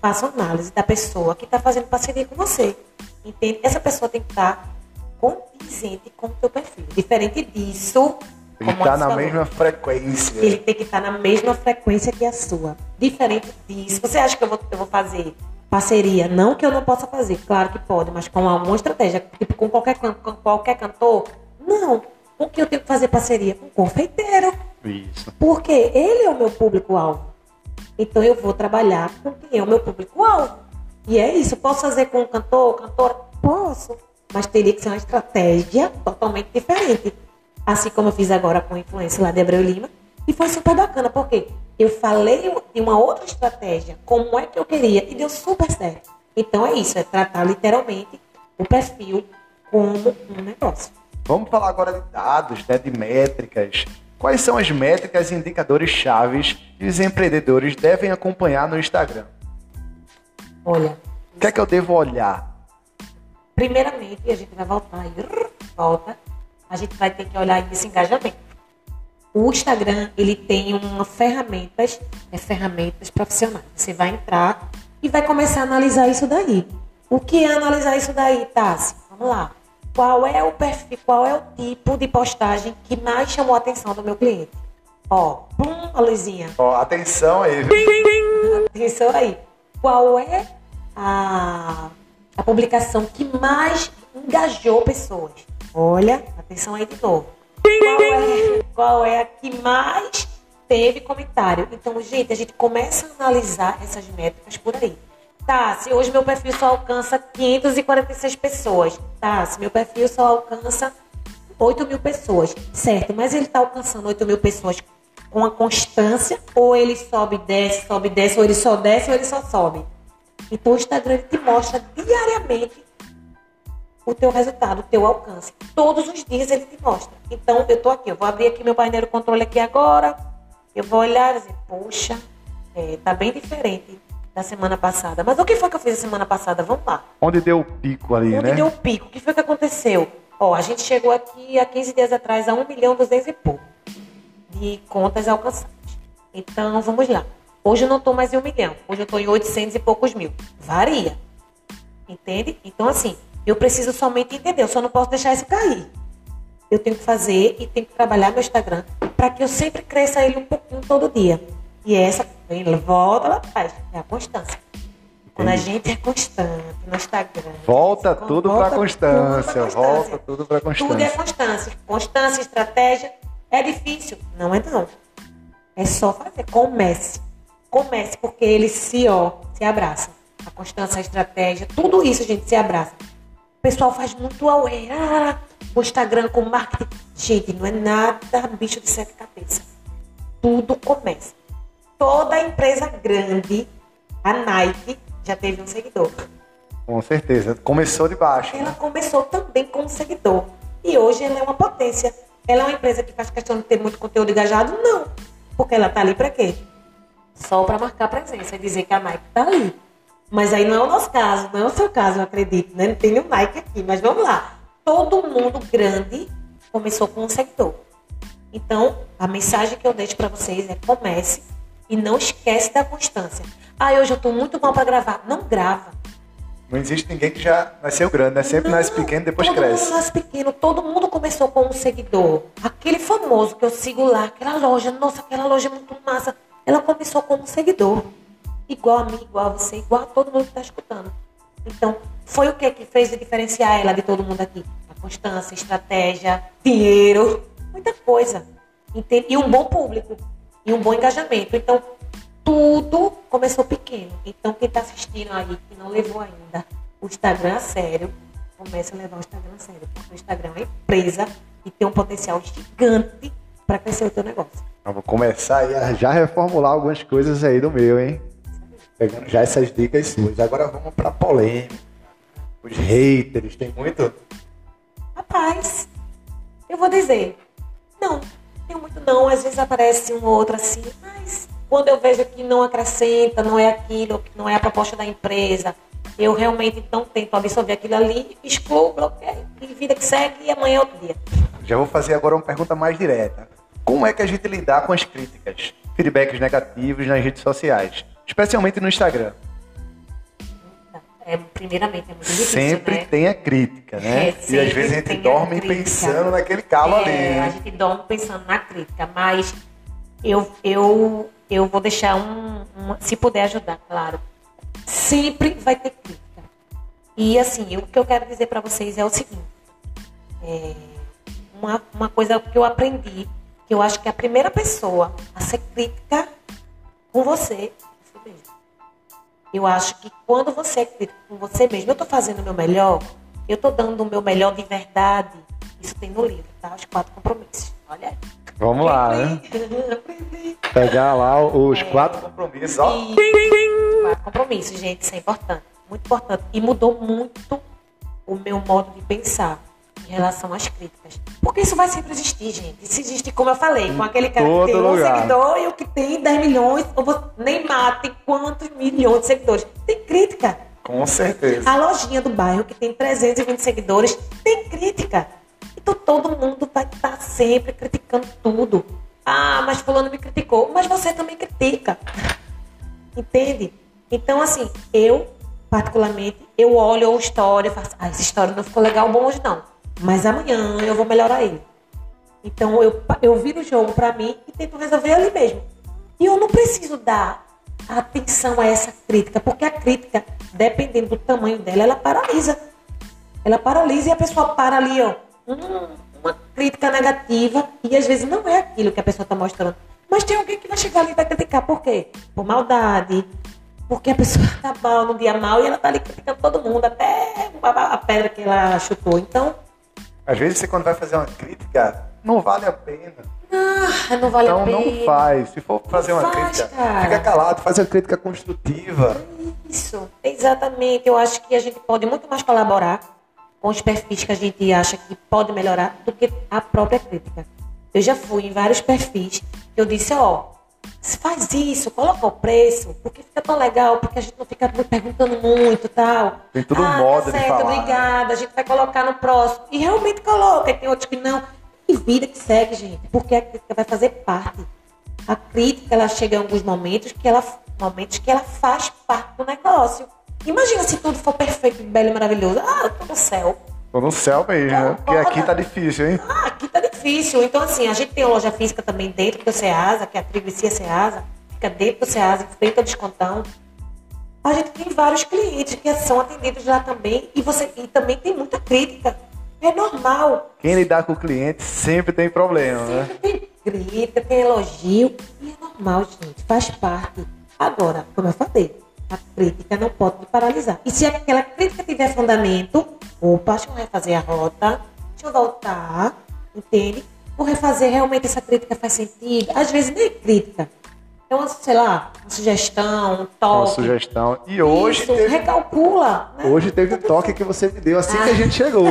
B: faça uma análise da pessoa que está fazendo parceria com você. Entende? Essa pessoa tem que estar condizente com o teu perfil. Diferente disso,
A: Ele tá
B: você
A: na
B: falou,
A: mesma frequência.
B: ele tem que estar na mesma frequência que a sua. Diferente disso, você acha que eu vou, eu vou fazer parceria? Não que eu não possa fazer, claro que pode, mas com alguma estratégia, tipo com qualquer, com qualquer cantor? Não. Com que eu tenho que fazer parceria? Com o confeiteiro.
A: Isso.
B: Porque ele é o meu público-alvo. Então eu vou trabalhar com quem é o meu público-alvo. E é isso. Posso fazer com um cantor, cantora? Posso. Mas teria que ser uma estratégia totalmente diferente. Assim como eu fiz agora com a influência lá de Abreu Lima. E foi super bacana, porque eu falei de uma outra estratégia, como é que eu queria, e deu super certo. Então é isso, é tratar literalmente o perfil como um negócio.
A: Vamos falar agora de dados, né, de métricas. Quais são as métricas e indicadores chaves que os empreendedores devem acompanhar no Instagram?
B: Olha,
A: O que é que eu devo olhar?
B: Primeiramente, a gente vai voltar aí, volta, a gente vai ter que olhar esse engajamento. O Instagram, ele tem uma ferramentas, é ferramentas profissionais. Você vai entrar e vai começar a analisar isso daí. O que é analisar isso daí, Tassi? Vamos lá. Qual é o perfil, qual é o tipo de postagem que mais chamou a atenção do meu cliente? Ó, pum, a luzinha.
A: Ó, atenção aí, viu?
B: Atenção aí. Qual é a, a publicação que mais engajou pessoas? Olha, atenção aí de novo. Qual é, qual é a que mais teve comentário? Então, gente, a gente começa a analisar essas métricas por aí. Tá, se hoje meu perfil só alcança 546 pessoas. Tá, se meu perfil só alcança 8 mil pessoas. Certo, mas ele está alcançando 8 mil pessoas com a constância, ou ele sobe, desce, sobe, desce, ou ele só desce, ou ele só sobe. Então o Instagram te mostra diariamente o teu resultado, o teu alcance. Todos os dias ele te mostra. Então eu tô aqui, eu vou abrir aqui meu painel de controle aqui agora. Eu vou olhar e dizer, poxa, é, tá bem diferente da semana passada. Mas o que foi que eu fiz a semana passada? Vamos lá.
A: Onde deu o pico ali,
B: Onde
A: né?
B: deu o pico? O que foi que aconteceu? Ó, a gente chegou aqui há 15 dias atrás a 1 milhão 200 e pouco de contas alcançadas. Então, vamos lá. Hoje eu não estou mais em 1 milhão. Hoje eu estou em 800 e poucos mil. Varia. Entende? Então, assim, eu preciso somente entender. Eu só não posso deixar isso cair. Eu tenho que fazer e tenho que trabalhar meu Instagram para que eu sempre cresça ele um pouquinho todo dia. E essa, volta lá atrás, é a constância. Quando a gente é constante no Instagram.
A: Volta tudo
B: volta
A: pra constância.
B: tudo pra
A: Volta tudo pra
B: Tudo é
A: constância.
B: constância. Constância, estratégia. É difícil? Não é não. É só fazer. Comece. Comece, porque eles se, ó, se abraçam. A constância, a estratégia, tudo isso, gente, se abraça. O pessoal faz muito away. Ah, o Instagram com marketing. Gente, não é nada bicho de sete cabeças. Tudo começa. Toda empresa grande, a Nike, já teve um seguidor.
A: Com certeza. Começou de baixo.
B: Ela
A: Né?
B: começou também como seguidor. E hoje ela é uma potência. Ela é uma empresa que faz questão de ter muito conteúdo engajado? Não. Porque ela tá ali para quê? Só para marcar presença e dizer que a Nike tá ali. Mas aí não é o nosso caso, não é o seu caso, eu acredito, né? Não tem nenhum Nike aqui, mas vamos lá. Todo mundo grande começou com um seguidor. Então, a mensagem que eu deixo para vocês é comece e não esquece da constância. Ah, hoje eu tô muito mal para gravar. Não grava.
A: Não existe ninguém que já nasceu grande, né? Sempre
B: Não,
A: nasce pequeno, depois
B: todo
A: cresce.
B: mundo nasce pequeno, todo mundo começou com um seguidor. Aquele famoso que eu sigo lá, aquela loja, nossa, aquela loja é muito massa. Ela começou como um seguidor. Igual a mim, igual a você, igual a todo mundo que está escutando. Então, foi o que que fez diferenciar ela de todo mundo aqui? A constância, estratégia, dinheiro, muita coisa. E um bom público. E um bom engajamento. Então, tudo começou pequeno. Então, quem está assistindo aí, que não levou ainda o Instagram a sério, comece a levar o Instagram a sério. Porque o Instagram é uma empresa e tem um potencial gigante para crescer o teu negócio.
A: Eu vou começar a já reformular algumas coisas aí do meu, hein? Pegando já essas dicas suas. Agora vamos pra polêmica. Os haters, tem muito?
B: Rapaz, eu vou dizer, não, tem muito não. Às vezes aparece um ou outro assim, mas Quando eu vejo que não acrescenta, não é aquilo, que não é a proposta da empresa, eu realmente então tento absorver aquilo ali, excluo, bloqueio, e vida que segue e amanhã é outro dia.
A: Já vou fazer agora uma pergunta mais direta. Como é que a gente lidar com as críticas, feedbacks negativos nas redes sociais, especialmente no Instagram?
B: É, primeiramente, é muito difícil,
A: Sempre
B: né?
A: tem a crítica, né?
B: É,
A: e às vezes a gente
B: a
A: dorme
B: crítica.
A: pensando naquele calo ali.
B: É,
A: né?
B: a gente dorme pensando na crítica, mas eu, eu, eu vou deixar um, um- Se puder ajudar, claro. Sempre vai ter crítica. E assim, o que eu quero dizer para vocês é o seguinte. é, uma, uma coisa que eu aprendi, que eu acho que a primeira pessoa a ser crítica com você é. Eu acho que quando você é crítico com você mesmo, eu estou fazendo o meu melhor, eu estou dando o meu melhor de verdade. Isso tem no livro, tá? Os quatro compromissos. Olha aí.
A: Vamos lá, né?
B: Aprendi.
A: Pegar lá os quatro compromissos, ó.
B: E quatro compromissos, gente, isso é importante. Muito importante. E mudou muito o meu modo de pensar em relação às críticas. Porque isso vai sempre existir, gente. Isso existe, como eu falei, com aquele cara
A: todo
B: que tem um
A: lugar.
B: seguidor e o que tem 10 milhões, ou Neymar tem quantos milhões de seguidores. Tem crítica.
A: Com certeza.
B: A lojinha do bairro, que tem 320 seguidores, tem crítica. Então todo mundo vai estar sempre criticando tudo. Ah, mas fulano me criticou. Mas você também critica. Entende? Então, assim, eu, particularmente, eu olho a história e faço, ah, essa história não ficou legal bom hoje não. Mas amanhã eu vou melhorar ele. Então eu, eu viro o jogo pra mim e tento resolver ali mesmo. E eu não preciso dar atenção a essa crítica, porque a crítica, dependendo do tamanho dela, ela paralisa. Ela paralisa e a pessoa para ali, ó, hum, uma crítica negativa e às vezes não é aquilo que a pessoa está mostrando. Mas tem alguém que vai chegar ali e vai criticar. Por quê? Por maldade. Porque a pessoa [laughs] tá mal no dia mal e ela tá ali criticando todo mundo, até a pedra que ela chutou. Então,
A: Às vezes você quando vai fazer uma crítica, não vale a pena.
B: ah, não vale
A: então
B: a pena.
A: não faz. Se for fazer uma
B: Faz,
A: crítica,
B: cara.
A: fica calado, faz uma crítica construtiva.
B: Isso, exatamente. Eu acho que a gente pode muito mais colaborar com os perfis que a gente acha que pode melhorar do que a própria crítica. Eu já fui em vários perfis que eu disse, ó, faz isso, coloca o preço, porque fica tão legal, porque a gente não fica perguntando muito e tal.
A: Tem todo um
B: ah, tá
A: de
B: certo,
A: falar, né?
B: obrigada, a gente vai colocar no próximo. E realmente coloca, e tem outros que não. E vida que segue, gente, porque a crítica vai fazer parte. A crítica, ela chega em alguns momentos que ela, momentos que ela faz parte do negócio. Imagina se tudo for perfeito, belo e maravilhoso. Ah, eu tô no céu.
A: Tô no céu mesmo, né? Porque aqui tá difícil, hein?
B: Ah, aqui tá difícil. Então, assim, a gente tem loja física também dentro do Ceasa, que é a Triglicia Ceasa, fica dentro do Ceasa, em frente ao descontão. A gente tem vários clientes que são atendidos lá também e, você, e também tem muita crítica. É normal.
A: Quem lidar com o cliente sempre tem problema, né?
B: Sempre tem crítica, tem elogio. E é normal, gente. Faz parte. Agora, como eu falei, a crítica não pode paralisar. E se aquela crítica tiver fundamento, opa, deixa eu refazer a rota, deixa eu voltar, entende? Vou refazer, realmente essa crítica faz sentido. Às vezes nem é crítica. É uma, sei lá, uma sugestão, um
A: Uma
B: toque.
A: sugestão. E hoje
B: Isso,
A: teve,
B: recalcula. Né?
A: hoje teve o toque que você me deu assim que a gente chegou.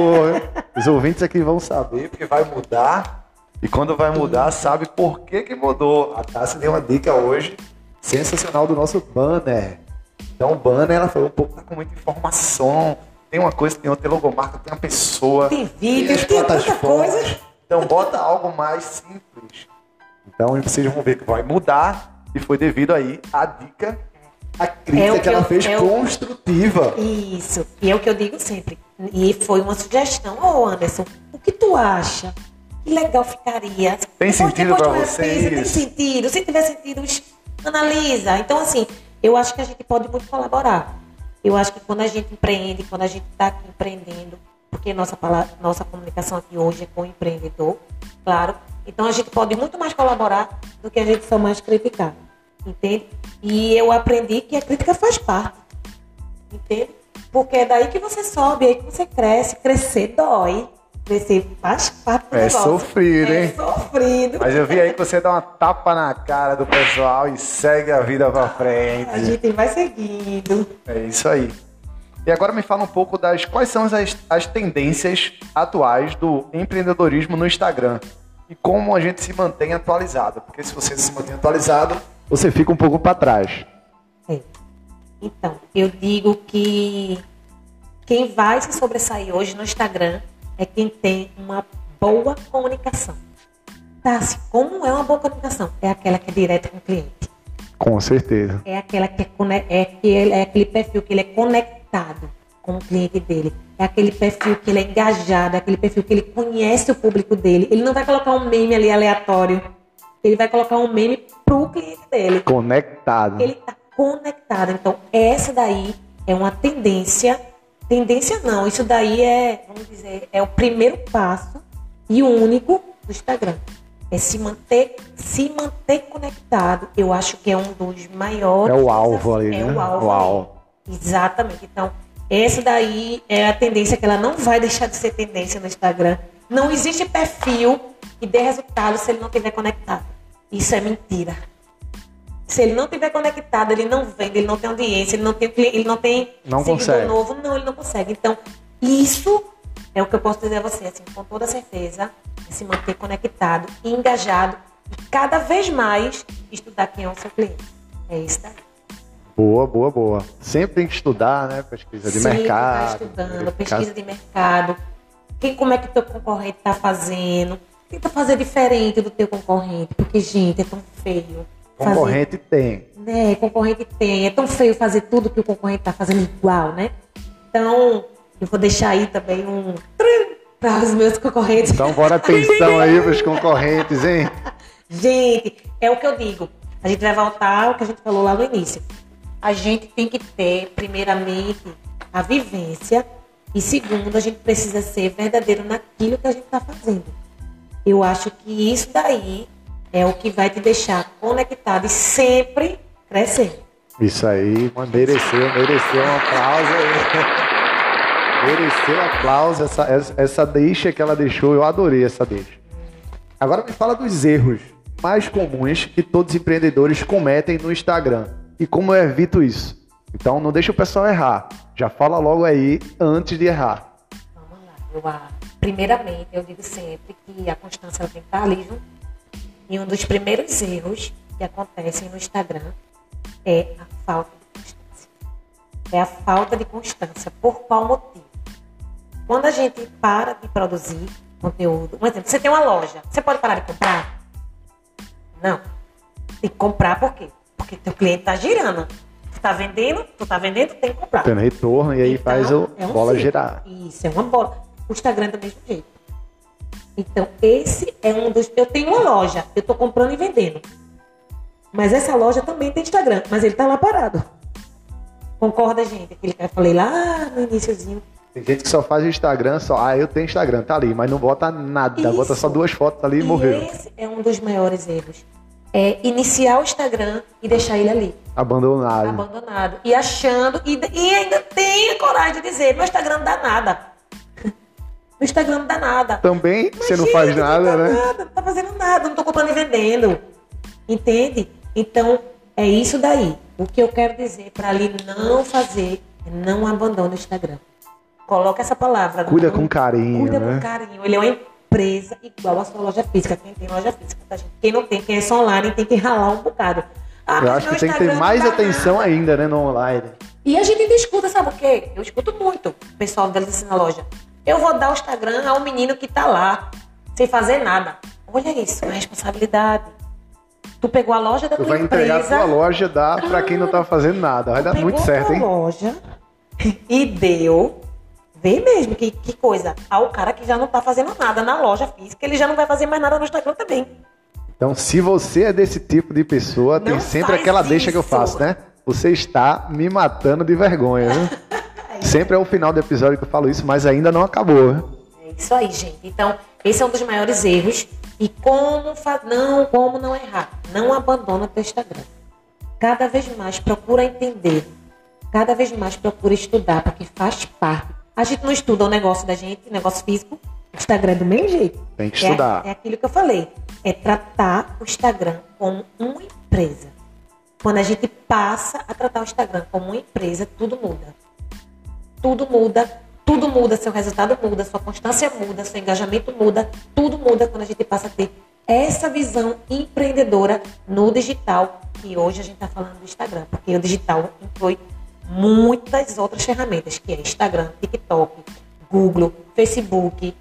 A: Os ouvintes aqui vão saber, porque vai mudar. E quando vai mudar, sabe por que, que mudou. A Tassi deu uma dica hoje sensacional do nosso banner. Então o banner, ela falou pouco, tá com muita informação. Tem uma coisa, tem outra, tem logomarca, tem uma pessoa.
B: Tem vídeo, tem tanta
A: plataformas.
B: coisa.
A: Então bota algo mais simples. Então vocês vão ver que vai mudar. E foi devido aí à dica, a crítica
B: É
A: que,
B: que
A: ela
B: eu-
A: fez
B: é o-
A: construtiva.
B: Isso. E é o que eu digo sempre. E foi uma sugestão. Ô, Anderson, o que tu acha? Que legal ficaria.
A: Tem
B: Depois-
A: sentido
B: tu repisa, Tem sentido. Se tiver sentido, analisa. Então, assim, eu acho que a gente pode muito colaborar. Eu acho que quando a gente empreende, quando a gente está aqui empreendendo, porque nossa, pala- nossa comunicação aqui hoje é com o empreendedor, claro. Então a gente pode muito mais colaborar do que a gente só mais criticar. Entende? E eu aprendi que a crítica faz parte. Entende? Porque é daí que você sobe, é aí que você cresce. Crescer dói. Crescer faz parte do
A: É
B: negócio.
A: sofrido,
B: é
A: hein?
B: sofrido.
A: Mas eu vi aí que você dá uma tapa na cara do pessoal e segue a vida pra
B: A
A: frente.
B: gente vai seguindo.
A: É isso aí. E agora me fala um pouco das quais são as, as tendências atuais do empreendedorismo no Instagram e como a gente se mantém atualizado. Porque se você se mantém atualizado, você fica um pouco para trás.
B: É. Então, eu digo que quem vai se sobressair hoje no Instagram é quem tem uma boa comunicação. Tá, como é uma boa comunicação? É aquela que é direta com o cliente.
A: Com certeza.
B: É aquela que é, é, que é aquele perfil que ele é conectado com o cliente dele. É aquele perfil que ele é engajado, é aquele perfil que ele conhece o público dele. Ele não vai colocar um meme ali aleatório. Ele vai colocar um meme pro cliente dele.
A: Conectado.
B: Ele tá conectado. Então, essa daí é uma tendência. Tendência não, isso daí é, vamos dizer, é o primeiro passo e o único do Instagram. É se manter, se manter conectado. Eu acho que é um dos maiores.
A: É o alvo ali,
B: é
A: né?
B: o alvo.
A: O alvo.
B: Exatamente. Então, essa daí é a tendência que ela não vai deixar de ser tendência no Instagram. Não existe perfil que dê resultado se ele não estiver conectado. Isso é mentira. Se ele não estiver conectado, ele não vende, ele não tem audiência, ele não tem, ele não tem
A: não consegue.
B: novo. Não, ele não consegue. Então, isso é o que eu posso dizer a você, assim, com toda certeza, é se manter conectado, engajado e cada vez mais estudar quem é o seu cliente. É isso daí.
A: Boa, boa, boa. Sempre tem que estudar, né? Pesquisa de
B: Sempre
A: mercado.
B: Tá estudando, pesquisa de mercado. Quem, como é que o teu concorrente está fazendo? Tenta fazer diferente do teu concorrente, porque, gente, é tão feio.
A: Concorrente
B: fazer,
A: tem.
B: Né, concorrente tem. É tão feio fazer tudo que o concorrente está fazendo igual, né? Então, eu vou deixar aí também um para os meus concorrentes.
A: Então, bora [laughs] atenção aí para os concorrentes, hein?
B: Gente, é o que eu digo. A gente vai voltar ao que a gente falou lá no início. A gente tem que ter, primeiramente, a vivência e, segundo, a gente precisa ser verdadeiro naquilo que a gente está fazendo. Eu acho que isso daí é o que vai te deixar conectado e sempre crescendo.
A: Isso aí, mereceu, mereceu um aplauso. [laughs] Mereceu aplauso essa, essa deixa que ela deixou. Eu adorei essa deixa. Agora me fala dos erros mais comuns que todos os empreendedores cometem no Instagram. E como eu evito isso? Então não deixa o pessoal errar. Já fala logo aí antes de errar.
B: Vamos lá. Eu, ah, primeiramente, eu digo sempre que a constância tem que estar ali junto. E um dos primeiros erros que acontecem no Instagram é a falta de constância. É a falta de constância. Por qual motivo? Quando a gente para de produzir conteúdo, um exemplo, você tem uma loja, você pode parar de comprar? Não. Tem que comprar por quê? Porque teu cliente está girando. Tu tá vendendo, tu tá vendendo, tem que comprar.
A: Tendo retorno e aí
B: Então,
A: faz o
B: é um
A: bola
B: ciclo.
A: girar.
B: Isso, é uma bola. O Instagram é do mesmo jeito. Então, esse é um dos. Eu tenho uma loja, eu tô comprando e vendendo. Mas essa loja também tem Instagram, mas ele tá lá parado. Concorda, gente? Aquele que eu falei lá no iníciozinho.
A: Tem gente que só faz o Instagram, só, ah, eu tenho Instagram, tá ali, mas não bota nada,
B: Isso.
A: bota só duas fotos ali e,
B: e
A: morreu.
B: esse é um dos maiores erros. É iniciar o Instagram e deixar ele ali,
A: Abandonado.
B: abandonado. E achando, e, e ainda tem a coragem de dizer, meu Instagram não dá nada. [laughs] Meu Instagram não dá nada.
A: Também você não faz nada,
B: não
A: né?
B: Nada, não tá fazendo nada, não tô comprando e vendendo. Entende? Então, é isso daí. O que eu quero dizer para ali não fazer é não abandone o Instagram. Coloca essa palavra.
A: Cuida
B: não-
A: com carinho,
B: Cuida
A: né?
B: com carinho. Ele é uma empresa igual a sua loja física. Quem tem loja física, tá? Quem não tem, quem é só online, tem que ralar um bocado. Ah,
A: Eu acho que tem que ter mais
B: dá
A: atenção
B: nada.
A: ainda, né, no online.
B: E a gente ainda escuta, sabe o quê? Eu escuto muito o pessoal deles assim na loja. Eu vou dar o Instagram ao menino que tá lá, sem fazer nada. Olha isso, é responsabilidade. Tu pegou a loja da
A: Tu
B: tua
A: vai entregar a tua loja, dá pra quem não tá fazendo nada. Vai
B: tu
A: dar muito certo, hein?
B: loja [laughs] e deu. Vê mesmo que, que coisa. Ao cara que já não tá fazendo nada na loja física, ele já não vai fazer mais nada no Instagram também.
A: Então, se você é desse tipo de pessoa, tem
B: Não
A: sempre
B: faz
A: aquela deixa que eu
B: isso.
A: faço, né? Você está me matando de vergonha, né? [laughs] Sempre é o final do episódio que eu falo isso, mas ainda não acabou, né?
B: É isso aí, gente. Então, esse é um dos maiores erros. E como fa... não, como não errar? Não abandona teu Instagram. Cada vez mais procura entender. Cada vez mais procura estudar, porque faz parte. A gente não estuda o negócio da gente, negócio físico. O Instagram é do mesmo jeito.
A: Tem que
B: É-
A: estudar.
B: É, aquilo que eu falei. É tratar o Instagram como uma empresa. Quando a gente passa a tratar o Instagram como uma empresa, tudo muda tudo muda, tudo muda, seu resultado muda, sua constância muda, seu engajamento muda, tudo muda quando a gente passa a ter essa visão empreendedora no digital, que hoje a gente está falando do Instagram, porque o digital inclui muitas outras ferramentas, que é Instagram, TikTok, Google, Facebook.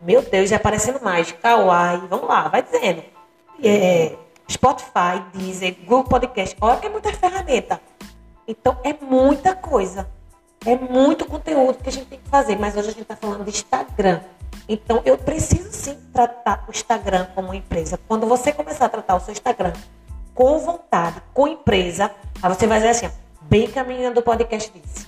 B: Meu Deus, já aparecendo mais. Kawaii, vamos lá, vai dizendo. É, Spotify, Deezer, Google Podcast. Olha que é muita ferramenta. Então, é muita coisa. É muito conteúdo que a gente tem que fazer. Mas hoje a gente está falando de Instagram. Então, eu preciso sim tratar o Instagram como empresa. Quando você começar a tratar o seu Instagram com vontade, com empresa, aí você vai dizer assim, bem caminhando do podcast disse.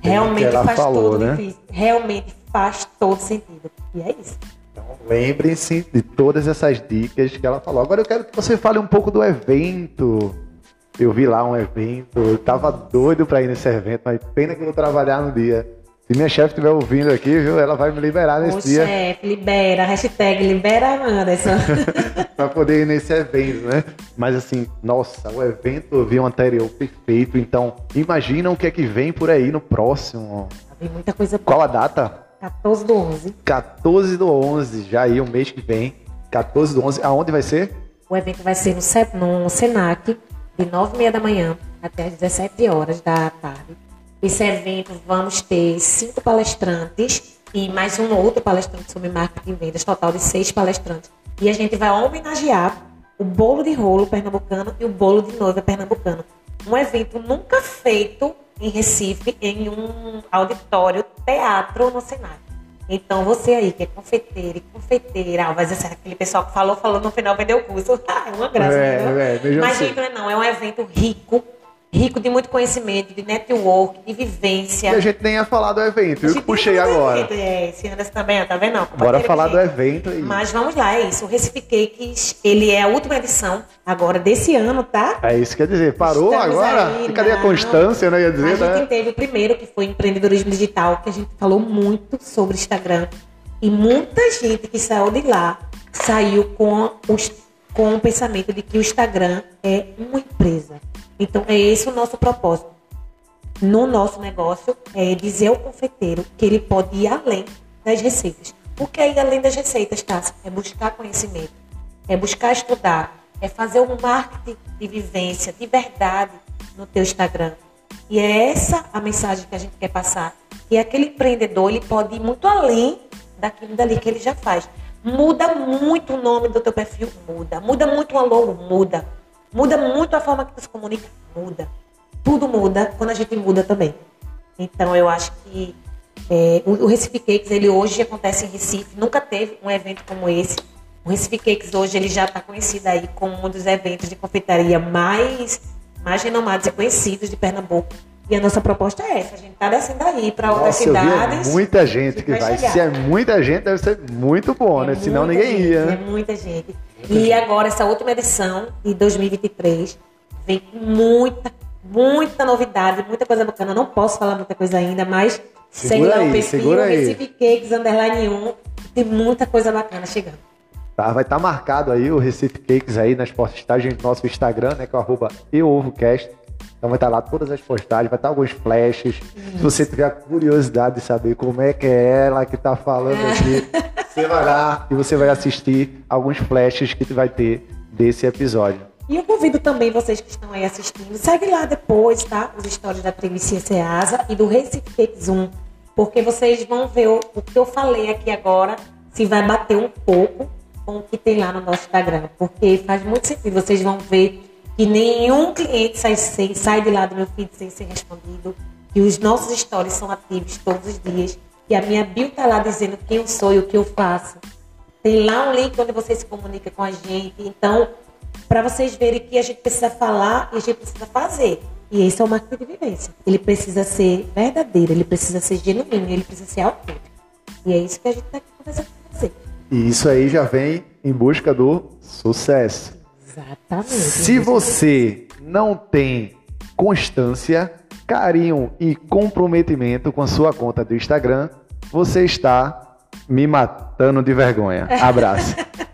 B: Realmente faz falou, todo né? Realmente faz todo sentido. E é isso.
A: Então, lembrem-se de todas essas dicas que ela falou. Agora eu quero que você fale um pouco do evento. Eu vi lá um evento, eu tava doido para ir nesse evento, mas pena que eu vou trabalhar no dia. Se minha chefe estiver ouvindo aqui, viu, ela vai me liberar nesse Ô, dia.
B: chefe, libera, hashtag libera Anderson. [laughs]
A: pra poder ir nesse evento, né? Mas assim, nossa, o evento eu vi um anterior perfeito, então imagina o que é que vem por aí no próximo.
B: Tem muita coisa boa.
A: Qual a data?
B: 14 do 11.
A: 14 do 11, já aí o mês que vem. 14 do 11, aonde vai ser?
B: O evento vai ser no, no Senac, de 9 e meia da manhã até as 17 horas da tarde. Esse evento vamos ter cinco palestrantes e mais um outro palestrante sobre marketing e vendas, total de seis palestrantes. E a gente vai homenagear o bolo de rolo pernambucano e o bolo de noiva pernambucano. Um evento nunca feito em Recife, em um auditório teatro no Senado. Então, você aí que é confeiteiro e confeiteira, ah, vai dizer assim, aquele pessoal que falou, falou, no final vendeu o curso. [laughs] Ah, é uma graça, é, né? É, Mas, gente, não, é um evento rico, rico de muito conhecimento, de network, de vivência.
A: E a gente nem ia falar do evento, eu que puxei agora.
B: Evento. É, esse Anderson também, tá vendo? Não,
A: Bora falar do evento aí.
B: Mas vamos lá, é isso. O Recife Cakes, ele é a última edição agora desse ano, tá?
A: É isso que quer dizer. Parou Estamos agora? Aí, cadê não. a constância, né? Ia dizer,
B: a gente teve o primeiro, que foi empreendedorismo digital, que a gente falou muito sobre Instagram. E muita gente que saiu de lá saiu com, os, com o pensamento de que o Instagram é uma empresa então, é esse o nosso propósito. No nosso negócio, é dizer ao confeiteiro que ele pode ir além das receitas. O que é ir além das receitas, Tássia? É buscar conhecimento, é buscar estudar, é fazer um marketing de vivência, de verdade no teu Instagram. E é essa a mensagem que a gente quer passar. E aquele empreendedor, ele pode ir muito além daquilo dali que ele já faz. Muda muito o nome do teu perfil, muda. Muda muito o logo, muda. Muda muito a forma que tu se comunica, muda. Tudo muda quando a gente muda também. Então eu acho que é, o, Recife Cakes, ele hoje acontece em Recife, nunca teve um evento como esse. O Recife Cakes hoje ele já está conhecido aí como um dos eventos de confeitaria mais, mais renomados e conhecidos de Pernambuco. E a nossa proposta é essa, a gente está descendo aí para outras cidades.
A: muita gente que vai. vai. Se é muita gente, deve ser muito bom, é né? Senão ninguém
B: gente,
A: ia. Né?
B: É muita gente. E agora, essa última edição de 2023 vem com muita, muita novidade, muita coisa bacana. Não posso falar muita coisa ainda, mas segue lá o perfil Recife Cakes Underline 1. Tem muita coisa bacana chegando.
A: Tá, vai estar tá marcado aí o Recife Cakes aí nas postagens do nosso Instagram, né? Que é o arroba EuOvoCast. Então vai estar lá todas as postagens, vai estar alguns flashes. Isso. Se você tiver curiosidade de saber como é que é ela que está falando aqui, você vai lá e você vai assistir alguns flashes que vai ter desse episódio.
B: E eu convido também vocês que estão aí assistindo, segue lá depois, tá? Os stories da Trivicia Ceasa e do Recife Zoom, porque vocês vão ver o, o, que eu falei aqui agora, se vai bater um pouco com o que tem lá no nosso Instagram, porque faz muito sentido. Vocês vão ver que nenhum cliente sai, sai de lá do meu feed sem ser respondido, que os nossos stories são ativos todos os dias e a minha bio tá lá dizendo quem eu sou e o que eu faço. Tem lá um link onde você se comunica com a gente. Então, para vocês verem que a gente precisa falar e a gente precisa fazer. E esse é o marketing de vivência. Ele precisa ser verdadeiro, ele precisa ser genuíno, ele precisa ser autêntico. E é isso que a gente está aqui conversando com.
A: E isso aí já vem em busca do sucesso.
B: Exatamente.
A: Se você não tem constância, carinho e comprometimento com a sua conta do Instagram, você está me matando de vergonha. Abraço. [laughs]